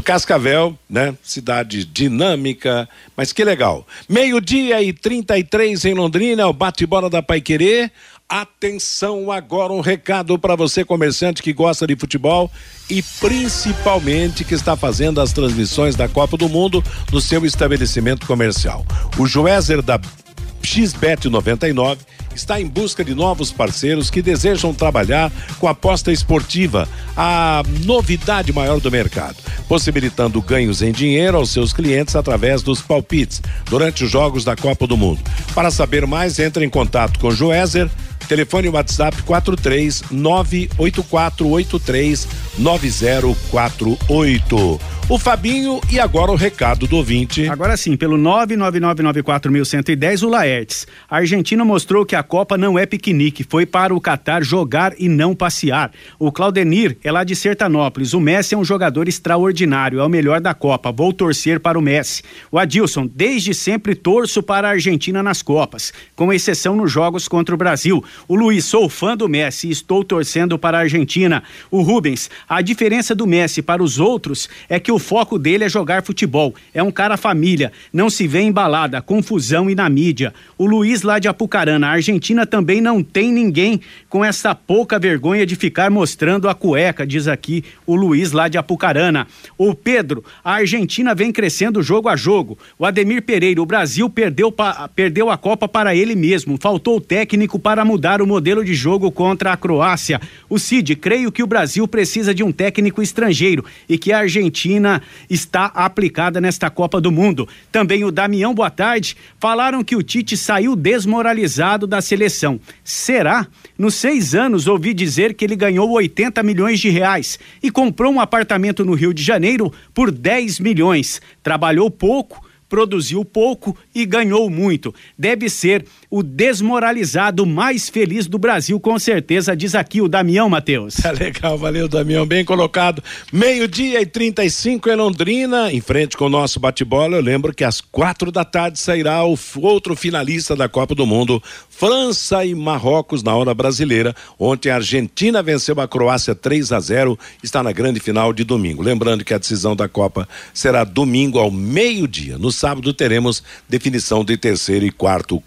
Cascavel, né? Cidade dinâmica, mas que legal. Meio-dia e 33 em Londrina, o bate-bola da Paiquerê. Atenção agora um recado para você comerciante que gosta de futebol e principalmente que está fazendo as transmissões da Copa do Mundo no seu estabelecimento comercial. O Joézer da XBET 99 está em busca de novos parceiros que desejam trabalhar com aposta esportiva, a novidade maior do mercado, possibilitando ganhos em dinheiro aos seus clientes através dos palpites durante os jogos da Copa do Mundo. Para saber mais, entre em contato com Joézer Telefone WhatsApp 43 98483 9048. O Fabinho e agora o recado do ouvinte. Agora sim, pelo 999941110, o Laertes. A Argentina mostrou que a Copa não é piquenique, foi para o Catar jogar e não passear. O Claudenir é lá de Sertanópolis. O Messi é um jogador extraordinário, é o melhor da Copa. Vou torcer para o Messi. O Adilson, desde sempre torço para a Argentina nas Copas, com exceção nos jogos contra o Brasil. O Luiz, sou fã do Messi e estou torcendo para a Argentina. O Rubens, a diferença do Messi para os outros é que o foco dele é jogar futebol. É um cara família, não se vê embalada, confusão e na mídia. O Luiz lá de Apucarana, a Argentina também não tem ninguém com essa pouca vergonha de ficar mostrando a cueca, diz aqui o Luiz lá de Apucarana. O Pedro, a Argentina vem crescendo jogo a jogo. O Ademir Pereira, o Brasil perdeu, perdeu a Copa para ele mesmo. Faltou o técnico para mudar o modelo de jogo contra a Croácia. O Cid, creio que o Brasil precisa de um técnico estrangeiro e que a Argentina está aplicada nesta Copa do Mundo. Também o Damião, boa tarde. Falaram que o Tite saiu desmoralizado da seleção. Será? Nos seis anos, ouvi dizer que ele ganhou 80 milhões de reais e comprou um apartamento no Rio de Janeiro por 10 milhões. Trabalhou pouco produziu pouco e ganhou muito. Deve ser o desmoralizado mais feliz do Brasil, com certeza, diz aqui o Damião Matheus. Tá legal, valeu, Damião, bem colocado. Meio-dia e 35 em Londrina, em frente com o nosso bate-bola. Eu lembro que às quatro da tarde sairá o outro finalista da Copa do Mundo, França e Marrocos na hora brasileira. Ontem a Argentina venceu a Croácia 3 a 0, está na grande final de domingo. Lembrando que a decisão da Copa será domingo ao meio-dia. No sábado teremos definição de terceiro e quarto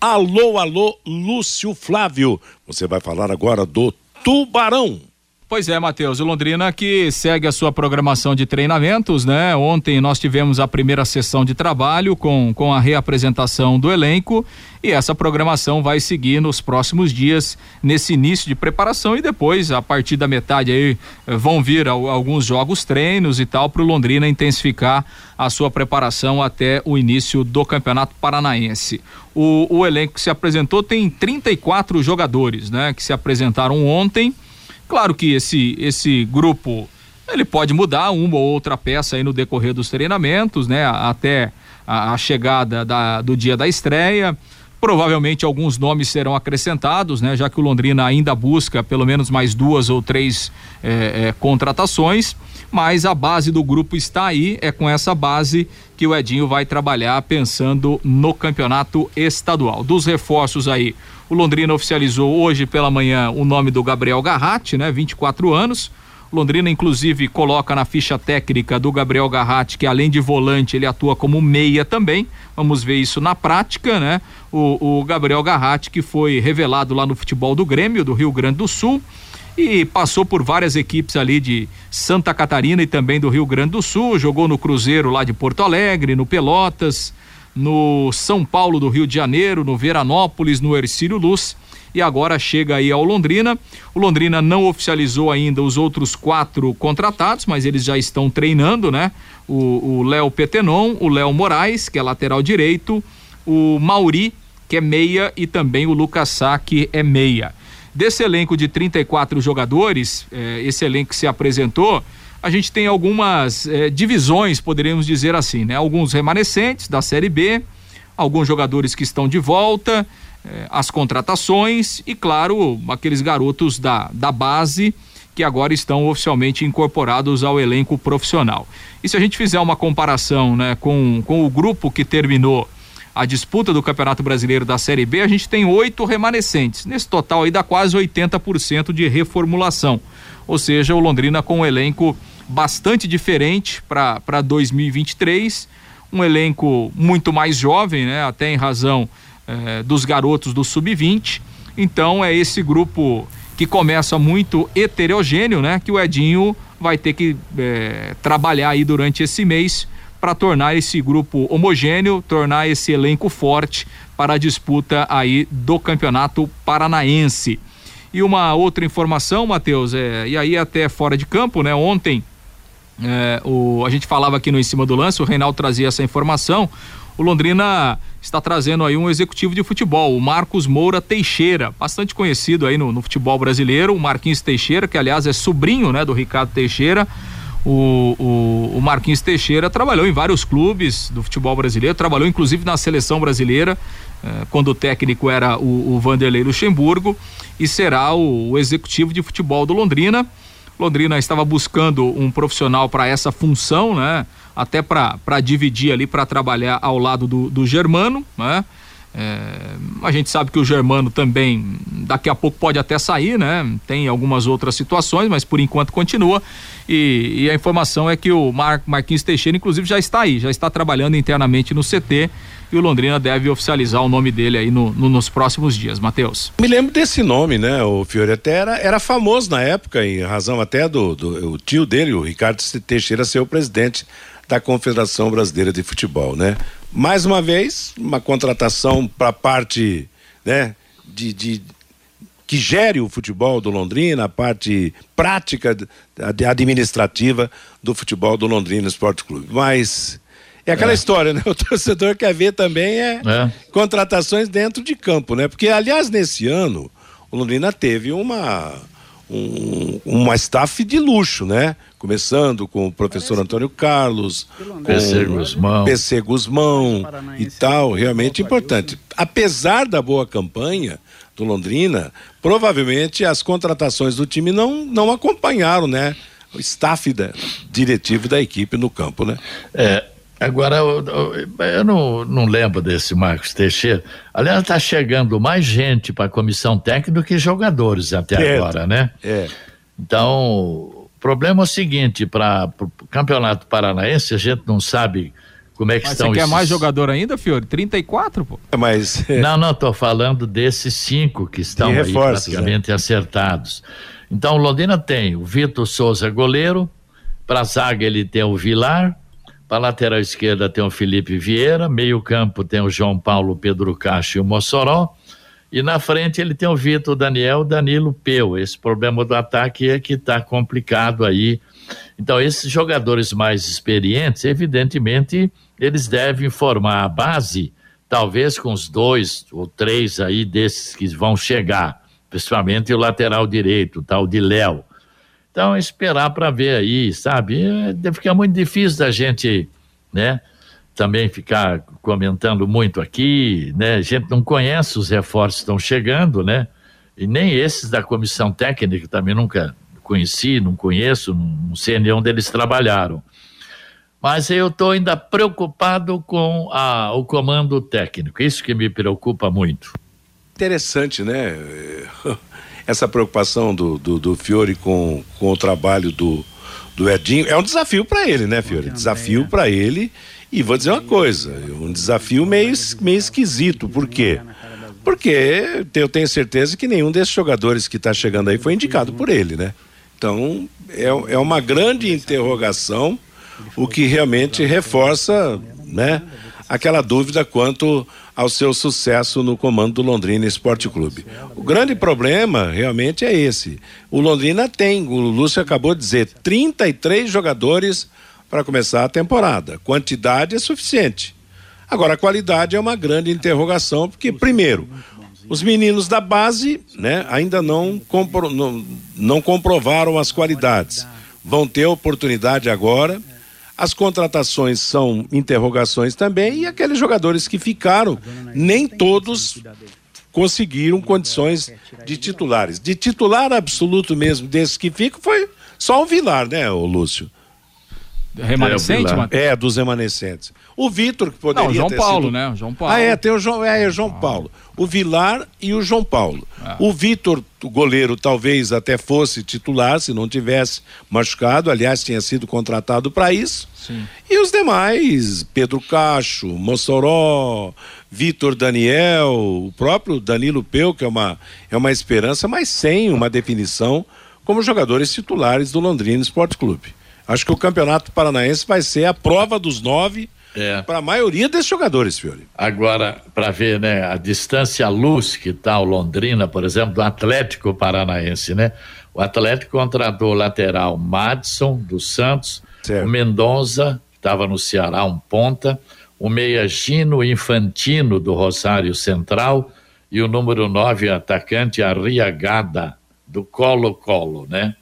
Alô, alô, Lúcio Flávio. Você vai falar agora do Tubarão. Pois é, Matheus, o Londrina que segue a sua programação de treinamentos, né? Ontem nós tivemos a primeira sessão de trabalho com, com a reapresentação do elenco e essa programação vai seguir nos próximos dias nesse início de preparação e depois, a partir da metade aí, vão vir alguns jogos treinos e tal para o Londrina intensificar a sua preparação até o início do Campeonato Paranaense. O, o elenco que se apresentou tem 34 jogadores, né? Que se apresentaram ontem Claro que esse, esse grupo ele pode mudar uma ou outra peça aí no decorrer dos treinamentos, né? Até a, a chegada da, do dia da estreia. Provavelmente alguns nomes serão acrescentados, né? Já que o Londrina ainda busca pelo menos mais duas ou três é, é, contratações. Mas a base do grupo está aí, é com essa base que o Edinho vai trabalhar pensando no campeonato estadual. Dos reforços aí, o Londrina oficializou hoje pela manhã o nome do Gabriel Garratti, né? 24 anos. Londrina, inclusive, coloca na ficha técnica do Gabriel Garratti que além de volante, ele atua como meia também. Vamos ver isso na prática, né? O, o Gabriel Garratti, que foi revelado lá no futebol do Grêmio, do Rio Grande do Sul, e passou por várias equipes ali de Santa Catarina e também do Rio Grande do Sul. Jogou no Cruzeiro lá de Porto Alegre, no Pelotas no São Paulo do Rio de Janeiro, no Veranópolis, no Ercílio Luz e agora chega aí ao Londrina. O Londrina não oficializou ainda os outros quatro contratados, mas eles já estão treinando, né? O Léo Petenon, o Léo Moraes, que é lateral direito, o Mauri, que é meia, e também o Lucas Sá, que é meia. Desse elenco de 34 jogadores, eh, esse elenco que se apresentou, a gente tem algumas eh, divisões, poderíamos dizer assim, né? Alguns remanescentes da Série B, alguns jogadores que estão de volta, eh, as contratações e, claro, aqueles garotos da, da base que agora estão oficialmente incorporados ao elenco profissional. E se a gente fizer uma comparação né, com, com o grupo que terminou a disputa do Campeonato Brasileiro da Série B, a gente tem oito remanescentes. Nesse total aí dá quase 80% de reformulação. Ou seja, o Londrina com um elenco bastante diferente para 2023, um elenco muito mais jovem, né? Até em razão eh, dos garotos do sub-20. Então é esse grupo que começa muito heterogêneo, né? Que o Edinho vai ter que eh, trabalhar aí durante esse mês para tornar esse grupo homogêneo, tornar esse elenco forte para a disputa aí do Campeonato Paranaense. E uma outra informação, Matheus, é, e aí até fora de campo, né? Ontem é, o, a gente falava aqui no Em Cima do Lance, o Reinaldo trazia essa informação. O Londrina está trazendo aí um executivo de futebol, o Marcos Moura Teixeira, bastante conhecido aí no, no futebol brasileiro, o Marquinhos Teixeira, que aliás é sobrinho, né, do Ricardo Teixeira. O, o, o, Marquinhos Teixeira trabalhou em vários clubes do futebol brasileiro, trabalhou inclusive na seleção brasileira, eh, quando o técnico era o, o Vanderlei Luxemburgo, e será o, o executivo de futebol do Londrina. Londrina estava buscando um profissional para essa função, né? Até para dividir ali, para trabalhar ao lado do, do Germano, né? É, a gente sabe que o Germano também daqui a pouco pode até sair, né? Tem algumas outras situações, mas por enquanto continua. E, e a informação é que o Mar, Marquinhos Teixeira, inclusive, já está aí, já está trabalhando internamente no CT e o Londrina deve oficializar o nome dele aí no, no, nos próximos dias. Matheus. Me lembro desse nome, né? O Fiore até era, era famoso na época, em razão até do, do tio dele, o Ricardo Teixeira, ser o presidente da Confederação Brasileira de Futebol, né? Mais uma vez, uma contratação para a parte, né, de, de, que gere o futebol do Londrina, a parte prática administrativa do futebol do Londrina Esporte Clube. Mas é aquela é. história, né? O torcedor quer ver também é, é, contratações dentro de campo, né? Porque, aliás, nesse ano, o Londrina teve uma um, uma staff de luxo, né? Começando com o professor Antônio Carlos, com PC Guzmão, PC Guzmão e tal, realmente importante. Apesar da boa campanha do Londrina, provavelmente as contratações do time não, não acompanharam, né? O staff da, diretivo da equipe no campo, né? É, Agora, eu, eu não, não, lembro desse Marcos Teixeira. Aliás, está chegando mais gente para a comissão técnica do que jogadores até agora, né? É. Então, o problema é o seguinte: para o Campeonato Paranaense, a gente não sabe como é que Mas estão Você quer esses... mais jogador ainda, Fiore? 34, pô? É, mas... Não, não, estou falando desses cinco que estão aí praticamente né? acertados. Então, o Londrina tem o Vitor Souza, goleiro. Para a zaga, ele tem o Vilar. Para lateral esquerda tem o Felipe Vieira, meio campo tem o João Paulo, Pedro Castro e o Mossoró. E na frente ele tem o Vitor Daniel, Danilo Peu. Esse problema do ataque é que está complicado aí. Então, esses jogadores mais experientes, evidentemente, eles devem formar a base, talvez com os dois ou três aí desses que vão chegar, principalmente o lateral direito, tal de Léo. Então, esperar para ver aí, sabe? É, ficar muito difícil da gente, né? Também ficar comentando muito aqui, né? A gente não conhece os reforços que estão chegando, né? E nem esses da comissão técnica também nunca conheci, não conheço, não sei nem onde eles trabalharam. Mas eu estou ainda preocupado com a, o comando técnico, isso que me preocupa muito. Interessante, né? essa preocupação do, do, do Fiore com, com o trabalho do, do Edinho. É um desafio para ele, né, Fiore? Desafio para ele. E vou dizer uma coisa, um desafio meio, meio esquisito. Por quê? Porque eu tenho certeza que nenhum desses jogadores que está chegando aí foi indicado por ele, né? Então, é, é uma grande interrogação, o que realmente reforça, né? Aquela dúvida quanto ao seu sucesso no comando do Londrina Esporte Clube. O grande problema realmente é esse. O Londrina tem, o Lúcio acabou de dizer, 33 jogadores para começar a temporada. Quantidade é suficiente. Agora, a qualidade é uma grande interrogação, porque, primeiro, os meninos da base né, ainda não, compro, não, não comprovaram as qualidades. Vão ter oportunidade agora as contratações são interrogações também e aqueles jogadores que ficaram, nem todos conseguiram condições de titulares. De titular absoluto mesmo desses que ficam foi só o Vilar, né, o Lúcio? Remanescente, é, é, dos remanescentes. O Vitor, que poderia Não, o João Paulo, sido... né? O João Paulo. Ah, é, tem o João, é, é o João Paulo. O Vilar e o João Paulo. É. O Vitor, o goleiro, talvez até fosse titular se não tivesse machucado. Aliás, tinha sido contratado para isso. Sim. E os demais, Pedro Cacho, Mossoró, Vitor Daniel, o próprio Danilo Peu, que é uma, é uma esperança, mas sem uma definição como jogadores titulares do Londrina Esporte Clube. Acho que o Campeonato Paranaense vai ser a prova dos nove é. para a maioria desses jogadores, Fiore. Agora, para ver, né, a distância luz que está o Londrina, por exemplo, do Atlético Paranaense, né? O Atlético contratou o lateral Madison do Santos, certo. o Mendonça, que estava no Ceará, um ponta, o meia Gino Infantino do Rosário Central e o número 9 atacante Arriagada do Colo-Colo, né?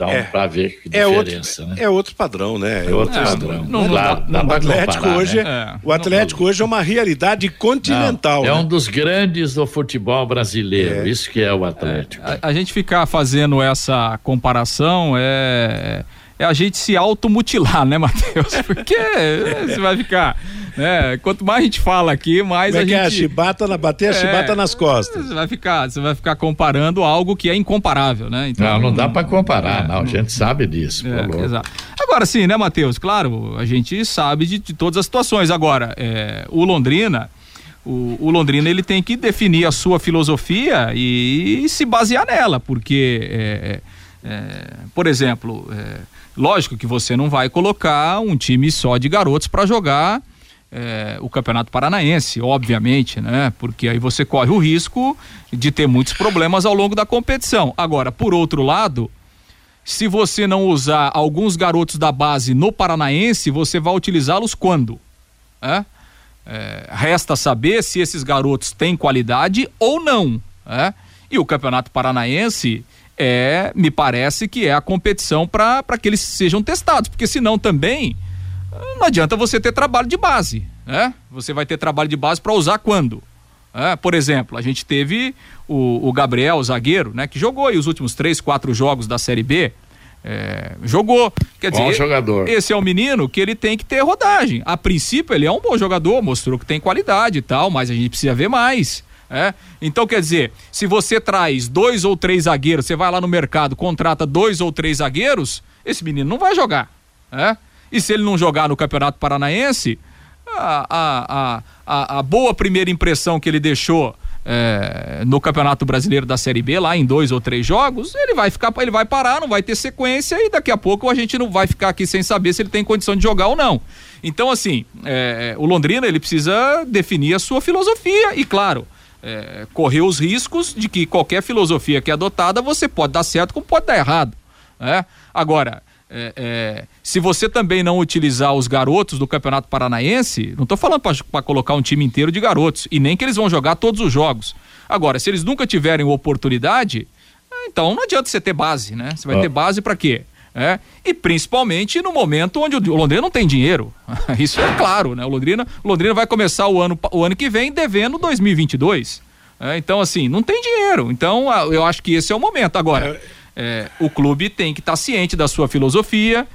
Então, é, para ver que diferença, é outro, né? É outro padrão, né? É outro padrão. Não, claro, não, o Atlético comparar, hoje, né? o Atlético hoje é uma realidade continental. é né? um dos grandes do futebol brasileiro. É. Isso que é o Atlético. A, a, gente ficar fazendo essa comparação é é a gente se automutilar, né, Matheus? Porque você vai ficar né? Quanto mais a gente fala aqui, mais Como é a gente. É a chibata na bater a é, chibata nas costas. Você vai ficar, você vai ficar comparando algo que é incomparável, né? Então, não, não dá para comparar, é, não. A gente sabe disso. É, exato. Agora sim, né, Matheus? Claro, a gente sabe de, de todas as situações. Agora, é, o Londrina. O, o, Londrina ele tem que definir a sua filosofia e, e se basear nela, porque, é, é, por exemplo, lógico que você não vai colocar um time só de garotos para jogar é, o Campeonato Paranaense, obviamente, né? Porque aí você corre o risco de ter muitos problemas ao longo da competição. Agora, por outro lado, se você não usar alguns garotos da base no Paranaense, você vai utilizá-los quando? É? É, resta saber se esses garotos têm qualidade ou não. É? E o Campeonato Paranaense é, me parece que é a competição para que eles sejam testados, porque senão também não adianta você ter trabalho de base, né? Você vai ter trabalho de base para usar quando? É, por exemplo, a gente teve o, o, Gabriel, o zagueiro, né? Que jogou aí os últimos três, quatro jogos da Série B. É, jogou. Quer bom dizer, jogador. esse é um menino que ele tem que ter rodagem. A princípio, ele é um bom jogador, mostrou que tem qualidade e tal, mas a gente precisa ver mais. É? Então, quer dizer, se você traz dois ou três zagueiros, você vai lá no mercado, contrata dois ou três zagueiros, esse menino não vai jogar. É? E se ele não jogar no Campeonato Paranaense, a, a, a, a boa primeira impressão que ele deixou é, no Campeonato Brasileiro da Série B, lá em dois ou três jogos, ele vai ficar, ele vai parar, não vai ter sequência e daqui a pouco a gente não vai ficar aqui sem saber se ele tem condição de jogar ou não. Então, assim, é, o Londrina ele precisa definir a sua filosofia e, claro, é, correr os riscos de que qualquer filosofia que é adotada você pode dar certo como pode dar errado. Né? Agora, é, é, se você também não utilizar os garotos do Campeonato Paranaense, não estou falando para colocar um time inteiro de garotos, e nem que eles vão jogar todos os jogos. Agora, se eles nunca tiverem oportunidade, então não adianta você ter base, né? Você vai ah. ter base para quê? É, e principalmente no momento onde o Londrina não tem dinheiro. Isso é claro, né? O Londrina, o Londrina vai começar o ano, o ano que vem devendo 2022. É, então, assim, não tem dinheiro. Então, eu acho que esse é o momento. Agora. É é, o clube tem que estar tá ciente da sua filosofia,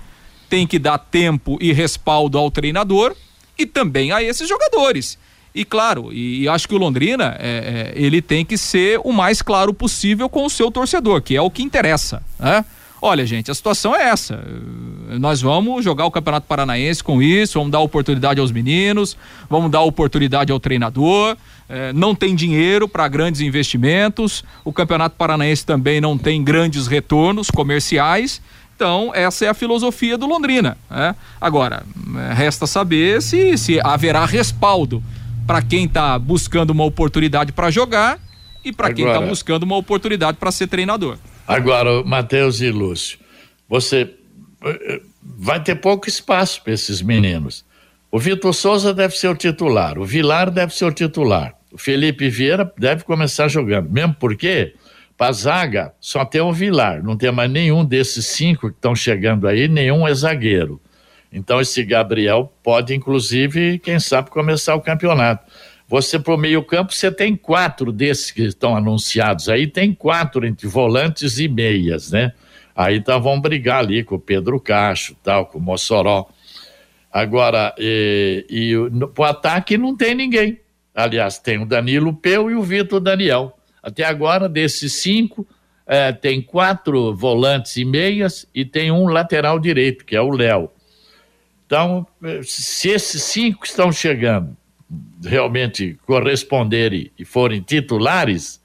tem que dar tempo e respaldo ao treinador e também a esses jogadores. E claro, e, e acho que o Londrina é, é, ele tem que ser o mais claro possível com o seu torcedor, que é o que interessa. Né? Olha, gente, a situação é essa. Nós vamos jogar o Campeonato Paranaense com isso, vamos dar oportunidade aos meninos, vamos dar oportunidade ao treinador é, não tem dinheiro para grandes investimentos, o Campeonato Paranaense também não tem grandes retornos comerciais. Então, essa é a filosofia do Londrina. Né? Agora, é, resta saber se, se haverá respaldo para quem está buscando uma oportunidade para jogar e para quem está buscando uma oportunidade para ser treinador. Agora, Matheus e Lúcio, você eh, vai ter pouco espaço para esses meninos. O Vitor Souza deve ser o titular, o Vilar deve ser o titular, o Felipe Vieira deve começar jogando, mesmo porque para zaga só tem o Vilar, não tem mais nenhum desses cinco que estão chegando aí, nenhum é zagueiro. Então esse Gabriel pode, inclusive, quem sabe, começar o campeonato. Você para o meio campo, você tem quatro desses que estão anunciados aí, tem quatro entre volantes e meias, né? Aí então vão brigar ali com o Pedro Cacho, tal, com o Mossoró. Agora, e, e no, pro ataque não tem ninguém. Aliás, tem o Danilo Peu e o Vitor Daniel. Até agora, desses cinco, é, tem quatro volantes e meias e tem um lateral direito, que é o Léo. Então, se esses cinco estão chegando realmente corresponderem e forem titulares,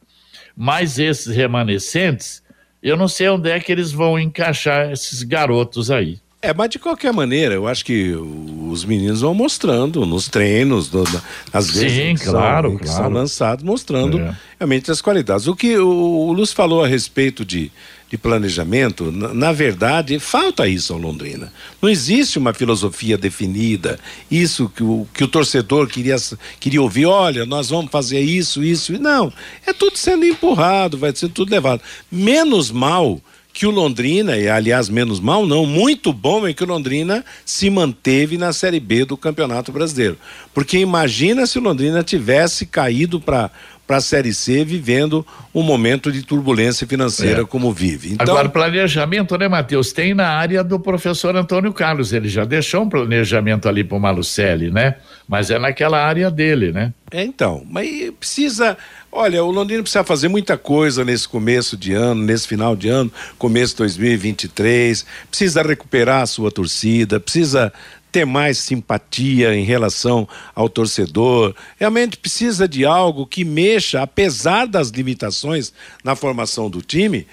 mais esses remanescentes, eu não sei onde é que eles vão encaixar esses garotos aí. É, mas de qualquer maneira, eu acho que os meninos vão mostrando nos treinos, no, às vezes Sim, que claro, são, que claro. são lançados, mostrando É. realmente as qualidades. O que o, o Lúcio falou a respeito de, de planejamento, na, verdade, falta isso ao Londrina. Não existe uma filosofia definida, isso que o, que o torcedor queria, queria ouvir, olha, nós vamos fazer isso, isso, não. É tudo sendo empurrado, vai ser tudo levado. Menos mal que o Londrina, e aliás, menos mal não, muito bom é que o Londrina se manteve na Série B do Campeonato Brasileiro. Porque imagina se o Londrina tivesse caído para para a Série C vivendo um momento de turbulência financeira É. como vive. Então, Agora, planejamento, né, Matheus? Tem na área do professor Antônio Carlos. Ele já deixou um planejamento ali para o Malucelli, né? Mas é naquela área dele, né? É, então, mas precisa. Olha, o Londrina precisa fazer muita coisa nesse começo de ano, nesse final de ano, começo de 2023. Precisa recuperar a sua torcida, precisa ter mais simpatia em relação ao torcedor. Realmente precisa de algo que mexa, apesar das limitações na formação do time,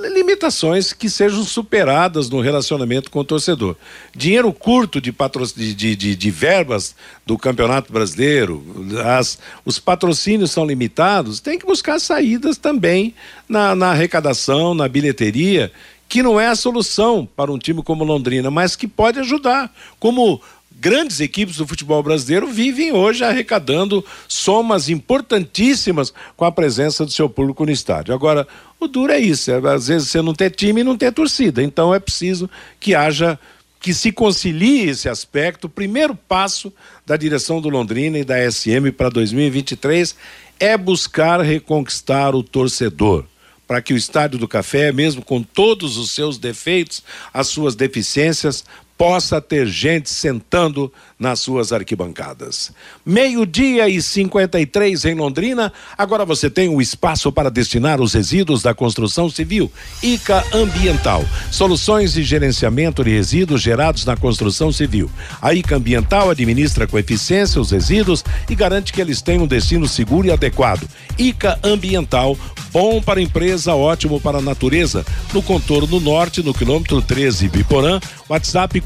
limitações que sejam superadas no relacionamento com o torcedor. Dinheiro curto de, patro... de, de, de, verbas do Campeonato Brasileiro, as, os patrocínios são limitados, tem que buscar saídas também na, na arrecadação, na bilheteria, que não é a solução para um time como Londrina, mas que pode ajudar. Como grandes equipes do futebol brasileiro vivem hoje arrecadando somas importantíssimas com a presença do seu público no estádio. Agora, o duro é isso, é, às vezes você não ter time e não ter torcida, então é preciso que haja que se concilie esse aspecto. O primeiro passo da direção do Londrina e da SM para 2023 é buscar reconquistar o torcedor para que o Estádio do Café, mesmo com todos os seus defeitos, as suas deficiências, possa ter gente sentando nas suas arquibancadas. Meio-dia e 53 em Londrina. Agora você tem um espaço para destinar os resíduos da construção civil. ICA Ambiental. Soluções de gerenciamento de resíduos gerados na construção civil. A ICA Ambiental administra com eficiência os resíduos e garante que eles tenham um destino seguro e adequado. ICA Ambiental, bom para a empresa, ótimo para a natureza. No contorno norte, no quilômetro 13 Biporã, WhatsApp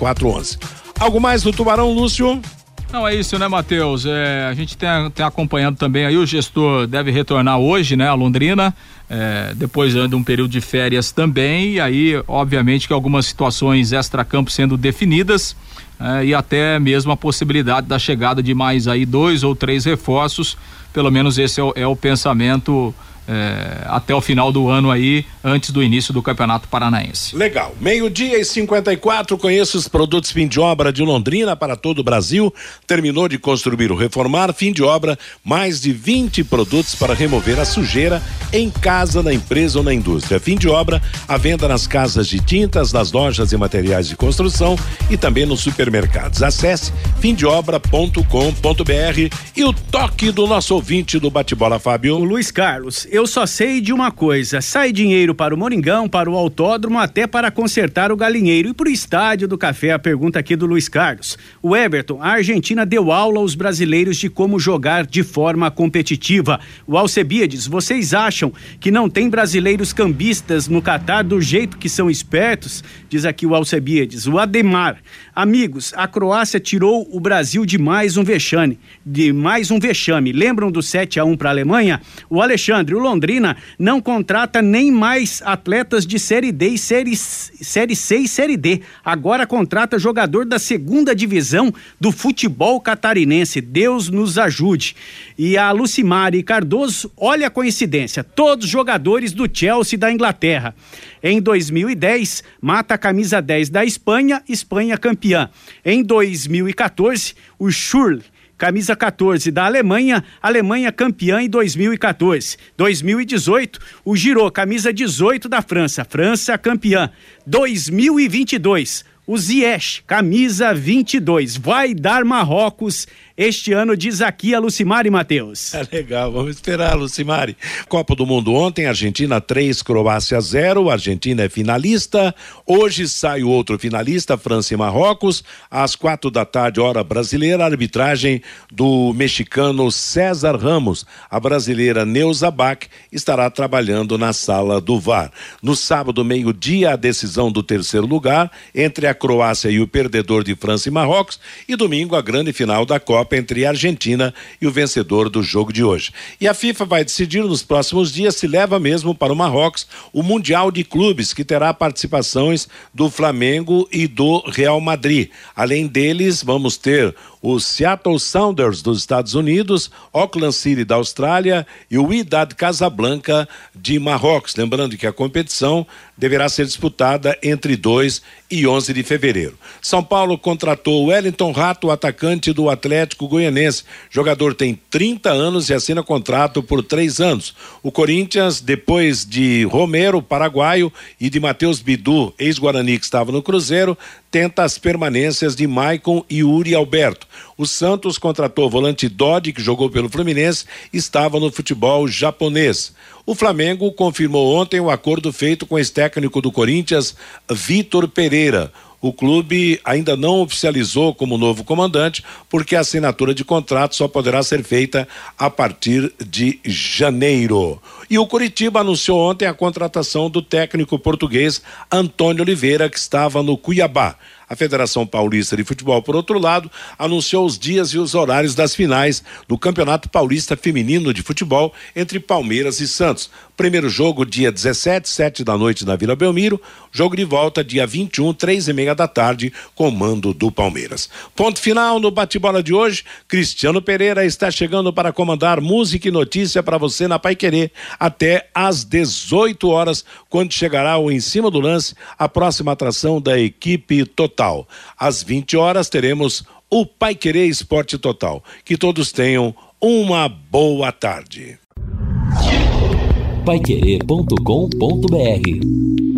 4331784411. Algo mais do Tubarão, Lúcio? Não, é isso, né, Matheus? É, a gente tem, tem acompanhando também aí, o gestor deve retornar hoje, né, a Londrina, é, depois de um período de férias também, e aí, obviamente, que algumas situações extra-campo sendo definidas, é, e até mesmo a possibilidade da chegada de mais aí dois ou três reforços, pelo menos esse é o, é o pensamento é, até o final do ano aí, antes do início do Campeonato Paranaense. Legal. Meio-dia e 54, conheça os produtos fim de obra de Londrina para todo o Brasil. Terminou de construir ou reformar, fim de obra, mais de 20 produtos para remover a sujeira em casa, na empresa ou na indústria. Fim de obra, a venda nas casas de tintas, nas lojas e materiais de construção e também nos supermercados. Acesse fimdeobra.com.br e o toque do nosso ouvinte do bate-bola, Fábio. O Luiz Carlos, eu só sei de uma coisa: sai dinheiro para o Moringão, para o autódromo, até para consertar o galinheiro e para o estádio do café. A pergunta aqui do Luiz Carlos. O Everton, a Argentina deu aula aos brasileiros de como jogar de forma competitiva. O Alcebiades, vocês acham que não tem brasileiros cambistas no Catar do jeito que são espertos? Diz aqui o Alcebiades. O Ademar, amigos, a Croácia tirou o Brasil de mais um vexame, de mais um vexame. Lembram do 7 a 1 para a Alemanha? O Alexandre, o Londrina não contrata nem mais atletas de Série D e Série, série C e Série D. Agora contrata jogador da segunda divisão do futebol catarinense. Deus nos ajude. E a Lucimari Cardoso, olha a coincidência, todos jogadores do Chelsea da Inglaterra. Em 2010, mata camisa 10 da Espanha, Espanha campeã. Em 2014, o Schürrle camisa 14 da Alemanha, Alemanha campeã em 2014. 2018, o Giro, camisa 18 da França, França campeã. 2022, o Ziyech, camisa 22, vai dar Marrocos este ano, diz aqui a Lucimari Matheus. É legal, vamos esperar, Lucimari. Copa do Mundo ontem, Argentina 3, Croácia 0. Argentina é finalista. Hoje sai o outro finalista, França e Marrocos. Às quatro da tarde, hora brasileira, arbitragem do mexicano César Ramos. A brasileira Neuza Bach estará trabalhando na sala do VAR. No sábado, meio-dia, a decisão do terceiro lugar entre a Croácia e o perdedor de França e Marrocos. E domingo, a grande final da Copa Copa entre a Argentina e o vencedor do jogo de hoje. E a FIFA vai decidir nos próximos dias se leva mesmo para o Marrocos o Mundial de Clubes, que terá participações do Flamengo e do Real Madrid. Além deles, vamos ter o Seattle Sounders dos Estados Unidos, Auckland City da Austrália e o Wydad Casablanca de Marrocos. Lembrando que a competição deverá ser disputada entre 2 e 11 de fevereiro. São Paulo contratou Wellington Rato, atacante do Atlético Goianense. Jogador tem 30 anos e assina contrato por três anos. O Corinthians, depois de Romero, paraguaio, e de Matheus Bidu, ex-Guarani que estava no Cruzeiro, tenta as permanências de Maicon e Uri Alberto. O Santos contratou o volante Dodi, que jogou pelo Fluminense, estava no futebol japonês. O Flamengo confirmou ontem o acordo feito com o ex-técnico do Corinthians, Vitor Pereira. O clube ainda não oficializou como novo comandante, porque a assinatura de contrato só poderá ser feita a partir de janeiro. E o Curitiba anunciou ontem a contratação do técnico português Antônio Oliveira, que estava no Cuiabá. A Federação Paulista de Futebol, por outro lado, anunciou os dias e os horários das finais do Campeonato Paulista Feminino de Futebol entre Palmeiras e Santos. Primeiro jogo, dia 17, sete da noite na Vila Belmiro. Jogo de volta, dia 21, três e meia da tarde, comando do Palmeiras. Ponto final no bate-bola de hoje. Cristiano Pereira está chegando para comandar música e notícia para você na Pai Querer até às 18 horas, quando chegará o Em Cima do Lance, a próxima atração da equipe total. Às 20 horas teremos o Pai Querer Esporte Total. Que todos tenham uma boa tarde. Paiquerê.com.br